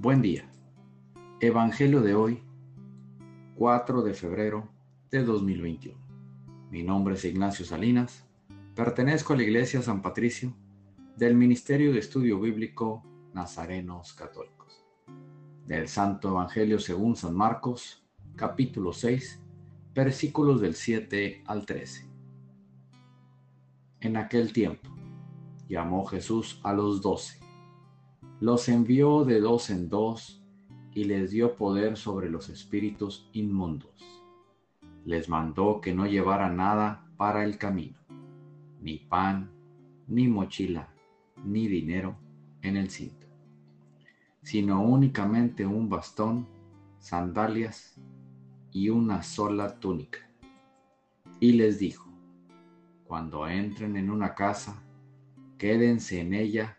Buen día. Evangelio de hoy, 4 de febrero de 2021. Mi nombre es Ignacio Salinas. Pertenezco a la Iglesia San Patricio del Ministerio de Estudio Bíblico Nazarenos Católicos. Del Santo Evangelio según San Marcos, capítulo 6, versículos del 7 al 13. En aquel tiempo, llamó Jesús a los doce los envió de dos en dos y les dio poder sobre los espíritus inmundos. Les mandó que no llevaran nada para el camino, ni pan, ni mochila, ni dinero en el cinto, sino únicamente un bastón, sandalias y una sola túnica. Y les dijo, cuando entren en una casa, quédense en ella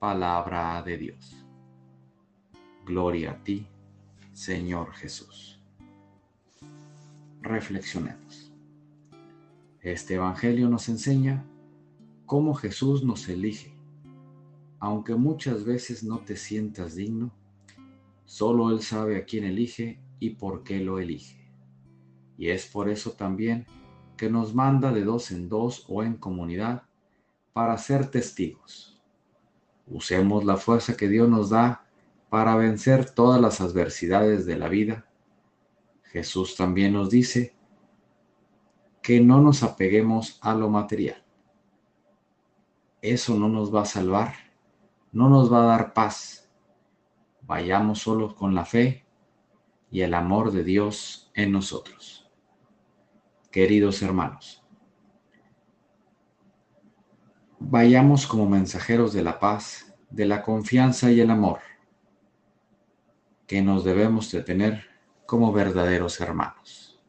palabra de Dios. Gloria a ti, Señor Jesús. Reflexionemos. Este Evangelio nos enseña cómo Jesús nos elige. Aunque muchas veces no te sientas digno, solo Él sabe a quién elige y por qué lo elige. Y es por eso también que nos manda de dos en dos o en comunidad para ser testigos Usemos la fuerza que Dios nos da para vencer todas las adversidades de la vida. Jesús también nos dice que no nos apeguemos a lo material. Eso no nos va a salvar, no nos va a dar paz. Vayamos solo con la fe y el amor de Dios en nosotros. Queridos hermanos, Vayamos como mensajeros de la paz, de la confianza y el amor que nos debemos de tener como verdaderos hermanos.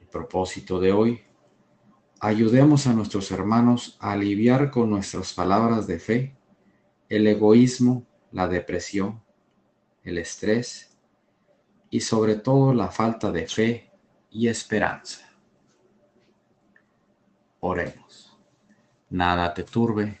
El propósito de hoy, ayudemos a nuestros hermanos a aliviar con nuestras palabras de fe el egoísmo, la depresión, el estrés y sobre todo la falta de fe y esperanza. Oremos. Nada te turbe,